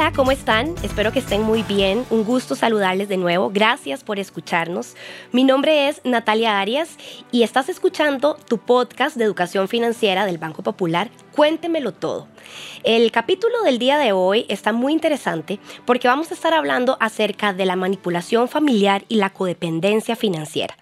Hola, ¿cómo están? Espero que estén muy bien. Un gusto saludarles de nuevo. Gracias por escucharnos. Mi nombre es Natalia Arias y estás escuchando tu podcast de educación financiera del Banco Popular. Cuéntemelo todo. El capítulo del día de hoy está muy interesante porque vamos a estar hablando acerca de la manipulación familiar y la codependencia financiera.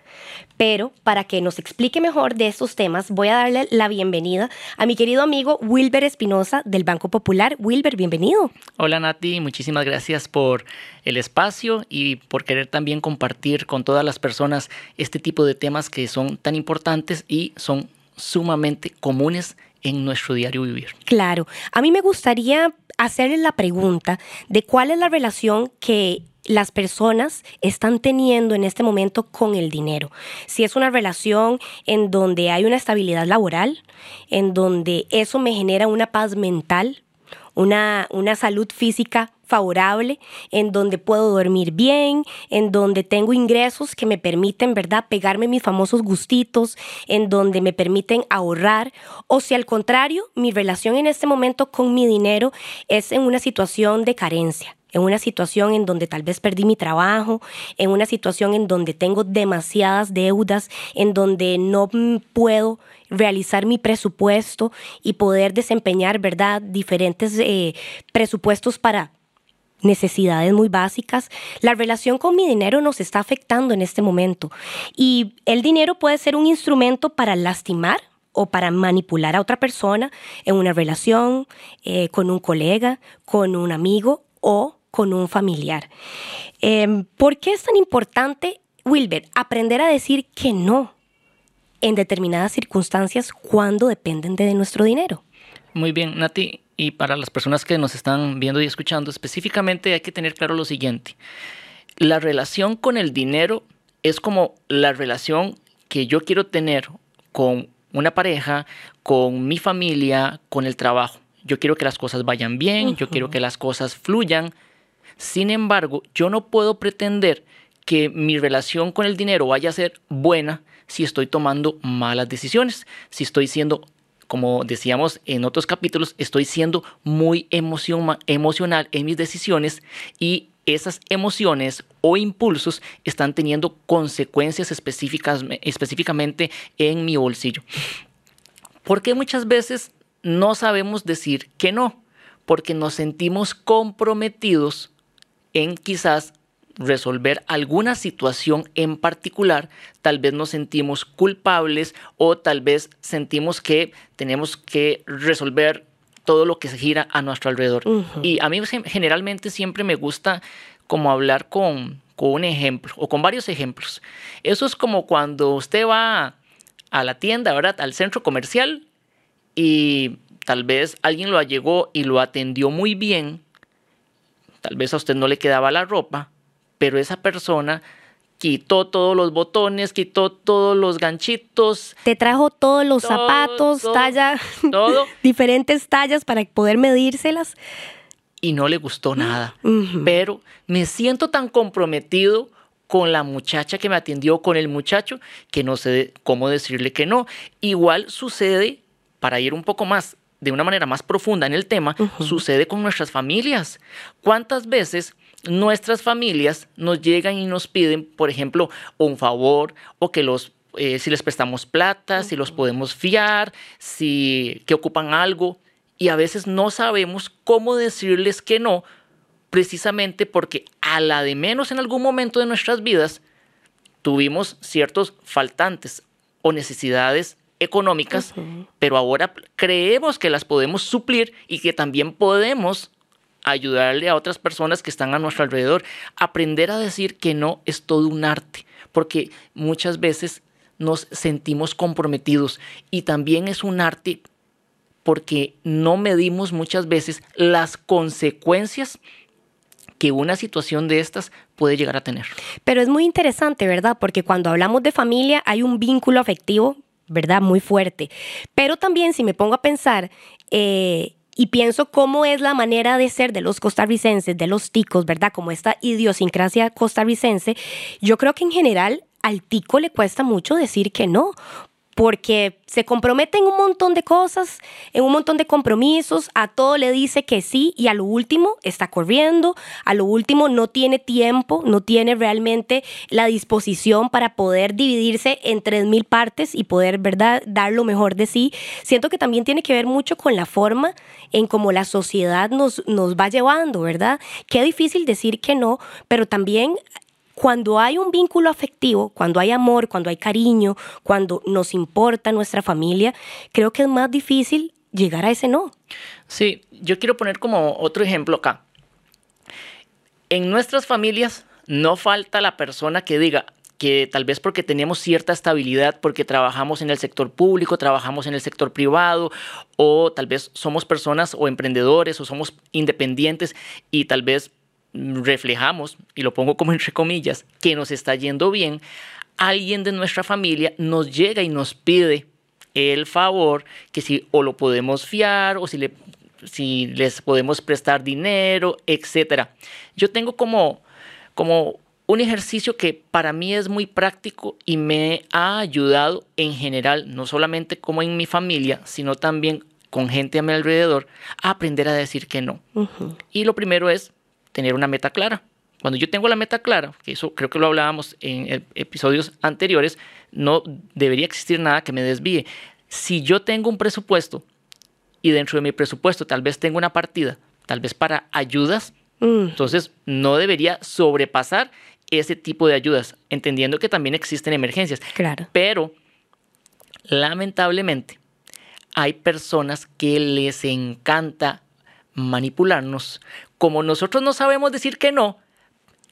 Pero para que nos explique mejor de estos temas, voy a darle la bienvenida a mi querido amigo Wilber Espinosa del Banco Popular. Wilber, bienvenido. Hola Nati, muchísimas gracias por el espacio y por querer también compartir con todas las personas este tipo de temas que son tan importantes y son sumamente comunes en nuestro diario vivir. Claro, a mí me gustaría hacerle la pregunta de cuál es la relación que las personas están teniendo en este momento con el dinero. Si es una relación en donde hay una estabilidad laboral, en donde eso me genera una paz mental, una, una salud física favorable, en donde puedo dormir bien, en donde tengo ingresos que me permiten, ¿verdad?, pegarme mis famosos gustitos, en donde me permiten ahorrar, o si al contrario, mi relación en este momento con mi dinero es en una situación de carencia en una situación en donde tal vez perdí mi trabajo, en una situación en donde tengo demasiadas deudas, en donde no puedo realizar mi presupuesto y poder desempeñar, ¿verdad?, diferentes eh, presupuestos para necesidades muy básicas. La relación con mi dinero nos está afectando en este momento y el dinero puede ser un instrumento para lastimar o para manipular a otra persona en una relación, eh, con un colega, con un amigo o con un familiar. Em, ¿Por qué es tan importante, Wilber, aprender a decir que no en determinadas circunstancias cuando dependen de nuestro dinero? Muy bien, Nati. Y para las personas que nos están viendo y escuchando, específicamente hay que tener claro lo siguiente. La relación con el dinero es como la relación que yo quiero tener con una pareja, con mi familia, con el trabajo. Yo quiero que las cosas vayan bien, yo quiero que las cosas fluyan, sin embargo, yo no puedo pretender que mi relación con el dinero vaya a ser buena si estoy tomando malas decisiones, si estoy siendo como decíamos en otros capítulos, estoy siendo muy emocional en mis decisiones y esas emociones o impulsos están teniendo consecuencias específicas, específicamente en mi bolsillo. Porque muchas veces no sabemos decir que no, porque nos sentimos comprometidos en quizás resolver alguna situación en particular, tal vez nos sentimos culpables o tal vez sentimos que tenemos que resolver todo lo que se gira a nuestro alrededor. Y a mí generalmente siempre me gusta como hablar con, con un ejemplo o con varios ejemplos. Eso es como cuando usted va a la tienda, ¿verdad? Al centro comercial y tal vez alguien lo llegó y lo atendió muy bien Tal vez a usted no le quedaba la ropa, pero esa persona quitó todos los botones, quitó todos los ganchitos. Te trajo todos los zapatos, talla, todo. diferentes tallas para poder medírselas. Y no le gustó nada. Pero me siento tan comprometido con la muchacha que me atendió, con el muchacho, que no sé cómo decirle que no. Igual sucede, para ir un poco más de una manera más profunda en el tema, sucede con nuestras familias. ¿Cuántas veces nuestras familias nos llegan y nos piden, por ejemplo, un favor o que los eh, si les prestamos plata, si los podemos fiar, si que ocupan algo. Y a veces no sabemos cómo decirles que no, precisamente porque a la de menos en algún momento de nuestras vidas tuvimos ciertos faltantes o necesidades económicas, pero ahora creemos que las podemos suplir y que también podemos ayudarle a otras personas que están a nuestro alrededor. Aprender a decir que no es todo un arte, porque muchas veces nos sentimos comprometidos y también es un arte porque no medimos muchas veces las consecuencias que una situación de estas puede llegar a tener. Pero es muy interesante, ¿verdad? Porque cuando hablamos de familia hay un vínculo afectivo ¿verdad? Muy fuerte. Pero también si me pongo a pensar eh, y pienso cómo es la manera de ser de los costarricenses, de los ticos, ¿verdad? Como esta idiosincrasia costarricense, yo creo que en general al tico le cuesta mucho decir que no, porque se compromete en un montón de cosas, en un montón de compromisos, a todo le dice que sí y a lo último está corriendo, a lo último no tiene tiempo, no tiene realmente la disposición para poder dividirse en tres mil partes y poder, ¿verdad?, dar lo mejor de sí. Siento que también tiene que ver mucho con la forma en cómo la sociedad nos, nos va llevando, ¿verdad? Qué difícil decir que no, pero también cuando hay un vínculo afectivo, cuando hay amor, cuando hay cariño, cuando nos importa nuestra familia, creo que es más difícil llegar a ese no. Sí, yo quiero poner como otro ejemplo acá. En nuestras familias no falta la persona que diga que tal vez porque tenemos cierta estabilidad, porque trabajamos en el sector público, trabajamos en el sector privado, o tal vez somos personas o emprendedores o somos independientes y tal vez reflejamos, y lo pongo como entre comillas, que nos está yendo bien, alguien de nuestra familia nos llega y nos pide el favor que si o lo podemos fiar o si, le, si les podemos prestar dinero, etc. Yo tengo como, como un ejercicio que para mí es muy práctico y me ha ayudado en general, no solamente como en mi familia, sino también con gente a mi alrededor, a aprender a decir que no. Y lo primero es tener una meta clara. Cuando yo tengo la meta clara, que eso creo que lo hablábamos en episodios anteriores, no debería existir nada que me desvíe. Si yo tengo un presupuesto y dentro de mi presupuesto tal vez tengo una partida, tal vez para ayudas, mm. entonces no debería sobrepasar ese tipo de ayudas, entendiendo que también existen emergencias. Claro. Pero lamentablemente hay personas que les encanta manipularnos como nosotros no sabemos decir que no,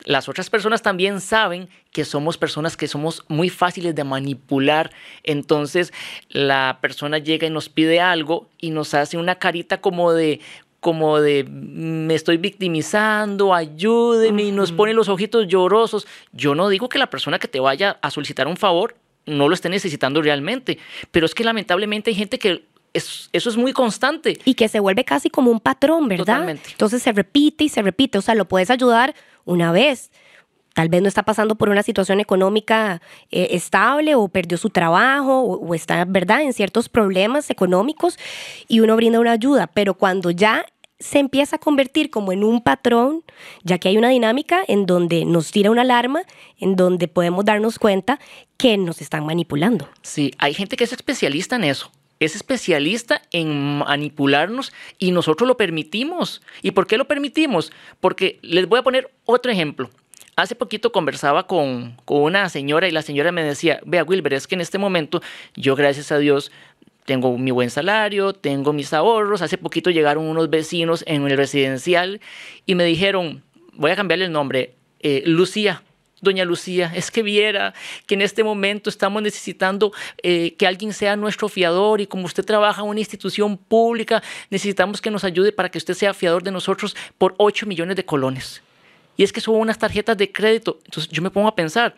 las otras personas también saben que somos personas que somos muy fáciles de manipular. Entonces la persona llega y nos pide algo y nos hace una carita como de como de me estoy victimizando, ayúdeme y nos pone los ojitos llorosos. Yo no digo que la persona que te vaya a solicitar un favor no lo esté necesitando realmente, pero es que lamentablemente hay gente que eso es muy constante. Y que se vuelve casi como un patrón, ¿verdad? Totalmente. Entonces se repite y se repite. O sea, lo puedes ayudar una vez. Tal vez no está pasando por una situación económica eh, estable o perdió su trabajo o, o está, ¿verdad?, en ciertos problemas económicos y uno brinda una ayuda. Pero cuando ya se empieza a convertir como en un patrón, ya que hay una dinámica en donde nos tira una alarma, en donde podemos darnos cuenta que nos están manipulando. Sí, hay gente que es especialista en eso es especialista en manipularnos y nosotros lo permitimos. ¿Y por qué lo permitimos? Porque les voy a poner otro ejemplo. Hace poquito conversaba con, una señora y la señora me decía, vea Wilber, es que en este momento yo gracias a Dios tengo mi buen salario, tengo mis ahorros. Hace poquito llegaron unos vecinos en el residencial y me dijeron, voy a cambiarle el nombre, eh, Lucía, doña Lucía, es que viera que en este momento estamos necesitando eh, que alguien sea nuestro fiador y como usted trabaja en una institución pública, necesitamos que nos ayude para que usted sea fiador de nosotros por 8 millones de colones. Y es que son unas tarjetas de crédito. Entonces yo me pongo a pensar,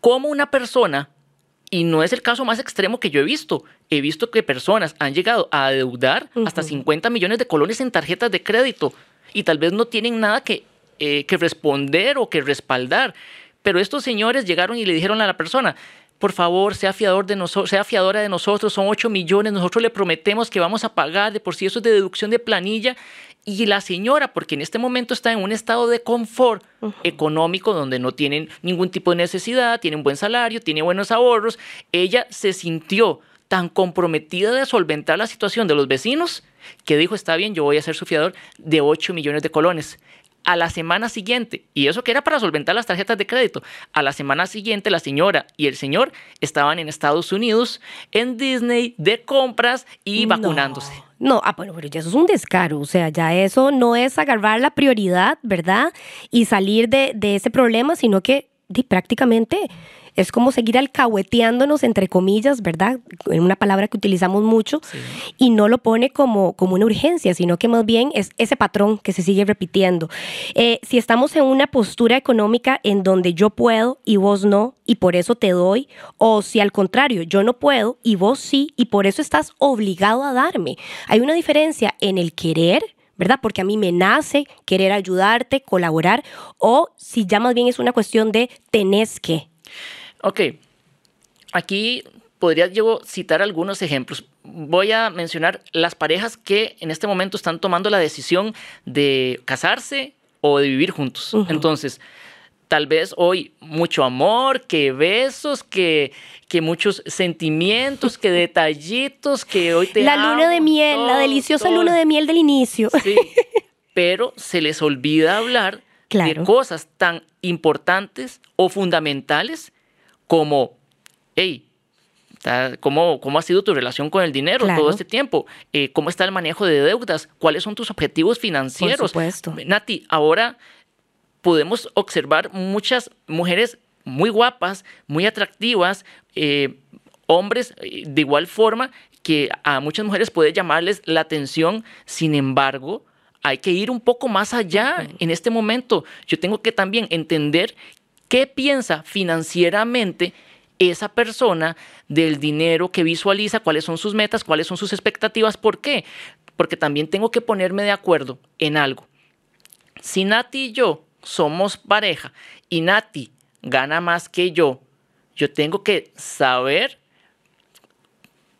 ¿cómo una persona, y no es el caso más extremo que yo he visto, he visto que personas han llegado a adeudar hasta 50 millones de colones en tarjetas de crédito y tal vez no tienen nada que eh, que responder o que respaldar. Pero estos señores llegaron y le dijeron a la persona, por favor, sea, fiador de nosotros, sea fiadora de nosotros, son 8 millones, nosotros le prometemos que vamos a pagar, de por sí eso es de deducción de planilla. Y la señora, porque en este momento está en un estado de confort económico donde no tienen ningún tipo de necesidad, tiene un buen salario, tiene buenos ahorros, ella se sintió tan comprometida de solventar la situación de los vecinos que dijo, está bien, yo voy a ser su fiador de 8 millones de colones a la semana siguiente, y eso que era para solventar las tarjetas de crédito, a la semana siguiente la señora y el señor estaban en Estados Unidos, en Disney, de compras y vacunándose. No, ah, bueno, pero ya eso es un descaro, o sea, ya eso no es agarrar la prioridad, ¿verdad? Y salir de, de ese problema, sino que prácticamente es como seguir alcahueteándonos, entre comillas, ¿verdad? En una palabra que utilizamos mucho, y no lo pone como, como una urgencia, sino que más bien es ese patrón que se sigue repitiendo. Eh, si estamos en una postura económica en donde yo puedo y vos no, y por eso te doy, o si al contrario, yo no puedo y vos sí, y por eso estás obligado a darme. Hay una diferencia en el querer ¿verdad? Porque a mí me nace querer ayudarte, colaborar, o si ya más bien es una cuestión de tenés que. Ok, aquí podría yo citar algunos ejemplos. Voy a mencionar las parejas que en este momento están tomando la decisión de casarse o de vivir juntos. Entonces, tal vez hoy mucho amor, que besos, que, que muchos sentimientos, que detallitos, que hoy te La luna de miel, la deliciosa luna de miel del inicio. Sí, pero se les olvida hablar de cosas tan importantes o fundamentales como, hey, ¿Cómo, ¿Cómo ha sido tu relación con el dinero todo este tiempo? Eh, ¿Cómo está el manejo de deudas? ¿Cuáles son tus objetivos financieros? Por supuesto. Nati, ahora podemos observar muchas mujeres muy guapas, muy atractivas, eh, hombres eh, de igual forma que a muchas mujeres puede llamarles la atención, sin embargo, hay que ir un poco más allá en este momento. Yo tengo que también entender qué piensa financieramente esa persona del dinero que visualiza, cuáles son sus metas, cuáles son sus expectativas. ¿Por qué? Porque también tengo que ponerme de acuerdo en algo. Si Nati y yo somos pareja y Nati gana más que yo, yo tengo que saber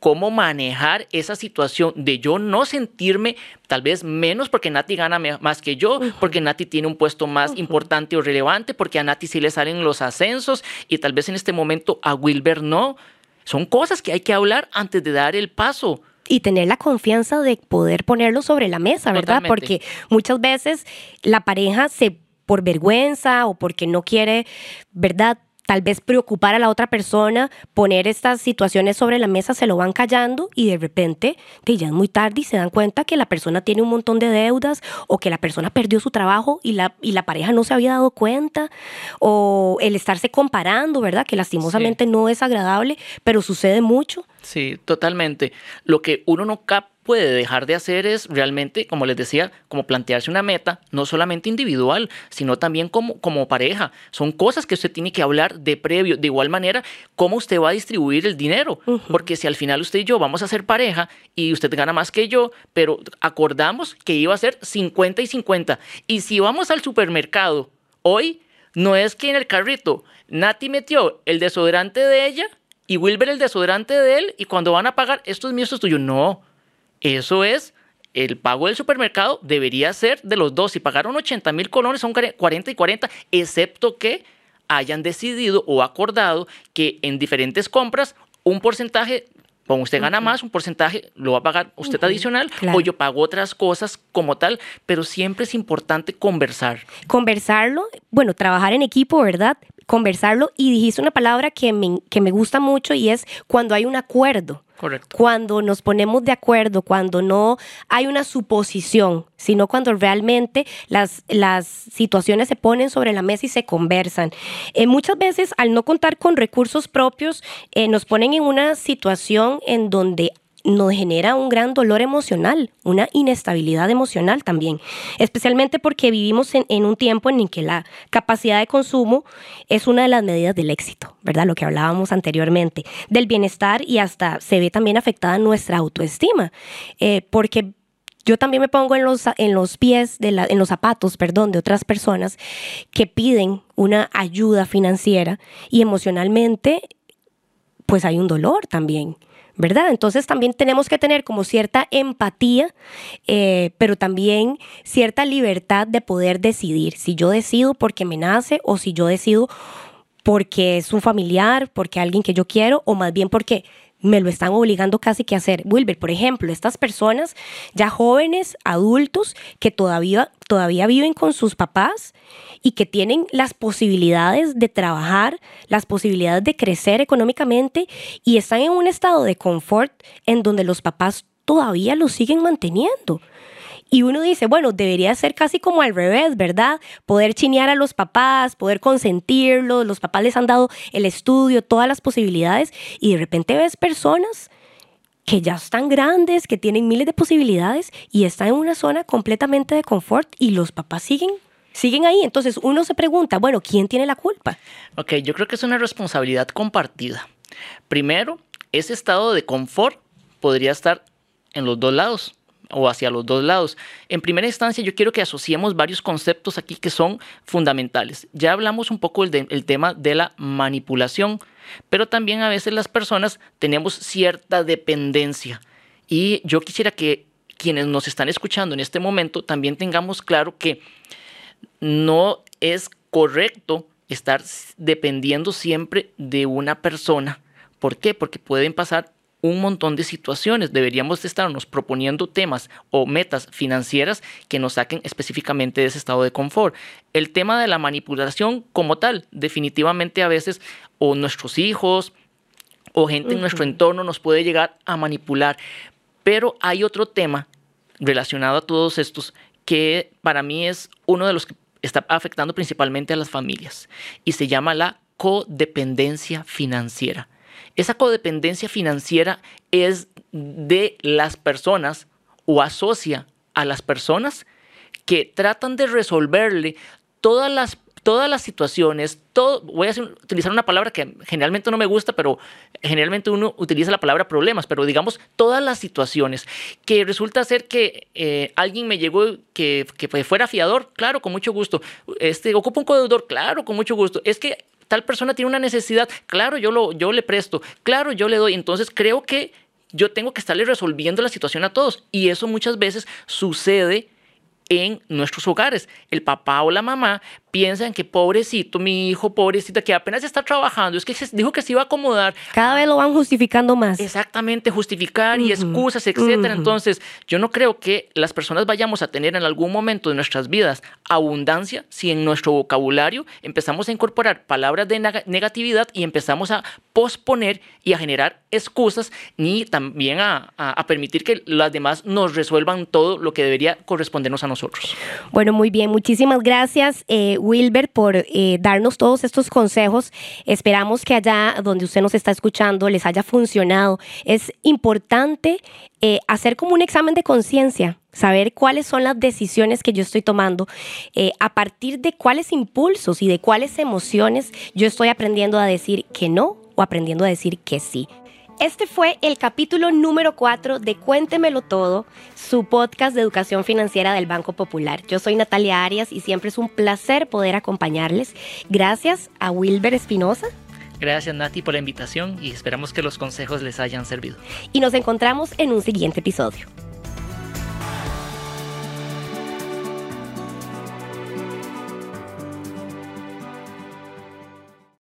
cómo manejar esa situación de yo no sentirme tal vez menos porque Nati gana más que yo, porque Nati tiene un puesto más importante o relevante, porque a Nati sí le salen los ascensos y tal vez en este momento a Wilber no. Son cosas que hay que hablar antes de dar el paso y tener la confianza de poder ponerlo sobre la mesa, ¿verdad? Porque muchas veces la pareja se por vergüenza o porque no quiere, ¿verdad? tal vez preocupar a la otra persona, poner estas situaciones sobre la mesa, se lo van callando y de repente ya es muy tarde y se dan cuenta que la persona tiene un montón de deudas o que la persona perdió su trabajo y la, y la pareja no se había dado cuenta o el estarse comparando, ¿verdad? Que lastimosamente no es agradable, pero sucede mucho. Sí, totalmente. Lo que uno no capta puede dejar de hacer es realmente, como les decía, como plantearse una meta, no solamente individual, sino también como, como pareja. Son cosas que usted tiene que hablar de previo, de igual manera, cómo usted va a distribuir el dinero. Porque si al final usted y yo vamos a ser pareja y usted gana más que yo, pero acordamos que iba a ser 50 y 50. Y si vamos al supermercado hoy, no es que en el carrito Nati metió el desodorante de ella y Wilber el desodorante de él y cuando van a pagar, esto es mío, esto es tuyo. No, eso es, el pago del supermercado debería ser de los dos. Si pagaron 80 mil colones, son 40 y 40, excepto que hayan decidido o acordado que en diferentes compras un porcentaje como usted gana más, un porcentaje lo va a pagar usted adicional o yo pago otras cosas como tal, pero siempre es importante conversar. Conversarlo, bueno, trabajar en equipo, ¿verdad? Conversarlo y dijiste una palabra que me, que me gusta mucho y es cuando hay un acuerdo. Correcto. Cuando nos ponemos de acuerdo, cuando no hay una suposición, sino cuando realmente las, las situaciones se ponen sobre la mesa y se conversan. Eh, muchas veces, al no contar con recursos propios, eh, nos ponen en una situación en donde nos genera un gran dolor emocional, una inestabilidad emocional también, especialmente porque vivimos en, un tiempo en el que la capacidad de consumo es una de las medidas del éxito, ¿verdad? Lo que hablábamos anteriormente, del bienestar y hasta se ve también afectada nuestra autoestima, eh, porque yo también me pongo en los, en los pies, de la, en los zapatos, perdón, de otras personas que piden una ayuda financiera y emocionalmente, pues hay un dolor también. ¿Verdad? Entonces también tenemos que tener como cierta empatía, eh, pero también cierta libertad de poder decidir si yo decido porque me nace o si yo decido porque es un familiar, porque alguien que yo quiero o más bien porque me lo están obligando casi que a hacer. Wilber, por ejemplo, estas personas ya jóvenes, adultos, que todavía, todavía viven con sus papás y que tienen las posibilidades de trabajar, las posibilidades de crecer económicamente y están en un estado de confort en donde los papás todavía los siguen manteniendo. Y uno dice, bueno, debería ser casi como al revés, ¿verdad? Poder chinear a los papás, poder consentirlos, los papás les han dado el estudio, todas las posibilidades, y de repente ves personas que ya están grandes, que tienen miles de posibilidades y están en una zona completamente de confort y los papás siguen siguen ahí. Entonces uno se pregunta, bueno, ¿quién tiene la culpa? Ok, yo creo que es una responsabilidad compartida. Primero, ese estado de confort podría estar en los dos lados o hacia los dos lados. En primera instancia, yo quiero que asociemos varios conceptos aquí que son fundamentales. Ya hablamos un poco del, tema de la manipulación. pero también a veces las personas tenemos cierta dependencia. Y yo quisiera que quienes nos están escuchando en este momento también tengamos claro que no es correcto estar dependiendo siempre de una persona. ¿Por qué? Porque pueden pasar un montón de situaciones. Deberíamos estarnos proponiendo temas o metas financieras que nos saquen específicamente de ese estado de confort. El tema de la manipulación como tal, definitivamente a veces o nuestros hijos o gente en nuestro entorno nos puede llegar a manipular. Pero hay otro tema relacionado a todos estos que para mí es uno de los que está afectando principalmente a las familias y se llama la codependencia financiera. Esa codependencia financiera es de las personas o asocia a las personas que tratan de resolverle todas las todas las situaciones, voy a utilizar una palabra que generalmente no me gusta, pero generalmente uno utiliza la palabra problemas, pero digamos todas las situaciones, que resulta ser que eh, alguien me llegó que, que, fuera fiador, claro, con mucho gusto, este, ocupa un codeudor, claro, con mucho gusto, es que tal persona tiene una necesidad, claro, yo, lo, yo le presto, claro, yo le doy, entonces creo que yo tengo que estarle resolviendo la situación a todos, y eso muchas veces sucede en nuestros hogares. El papá o la mamá piensan que pobrecito, mi hijo, pobrecita, que apenas está trabajando, es que dijo que se iba a acomodar. Cada vez lo van justificando más. Exactamente, justificar y excusas, etcétera. Entonces, yo no creo que las personas vayamos a tener en algún momento de nuestras vidas abundancia si en nuestro vocabulario empezamos a incorporar palabras de negatividad y empezamos a posponer y a generar excusas, ni también a, permitir que las demás nos resuelvan todo lo que debería correspondernos a nosotros. Bueno, muy bien, muchísimas gracias. Eh, Wilber, por eh, darnos todos estos consejos. Esperamos que allá donde usted nos está escuchando les haya funcionado. Es importante eh, hacer como un examen de conciencia, saber cuáles son las decisiones que yo estoy tomando, a partir de cuáles impulsos y de cuáles emociones yo estoy aprendiendo a decir que no o aprendiendo a decir que sí. Este fue el capítulo número 4 de Cuéntemelo Todo, su podcast de educación financiera del Banco Popular. Yo soy Natalia Arias y siempre es un placer poder acompañarles. Gracias a Wilber Espinosa. Gracias Nati por la invitación y esperamos que los consejos les hayan servido. Y nos encontramos en un siguiente episodio.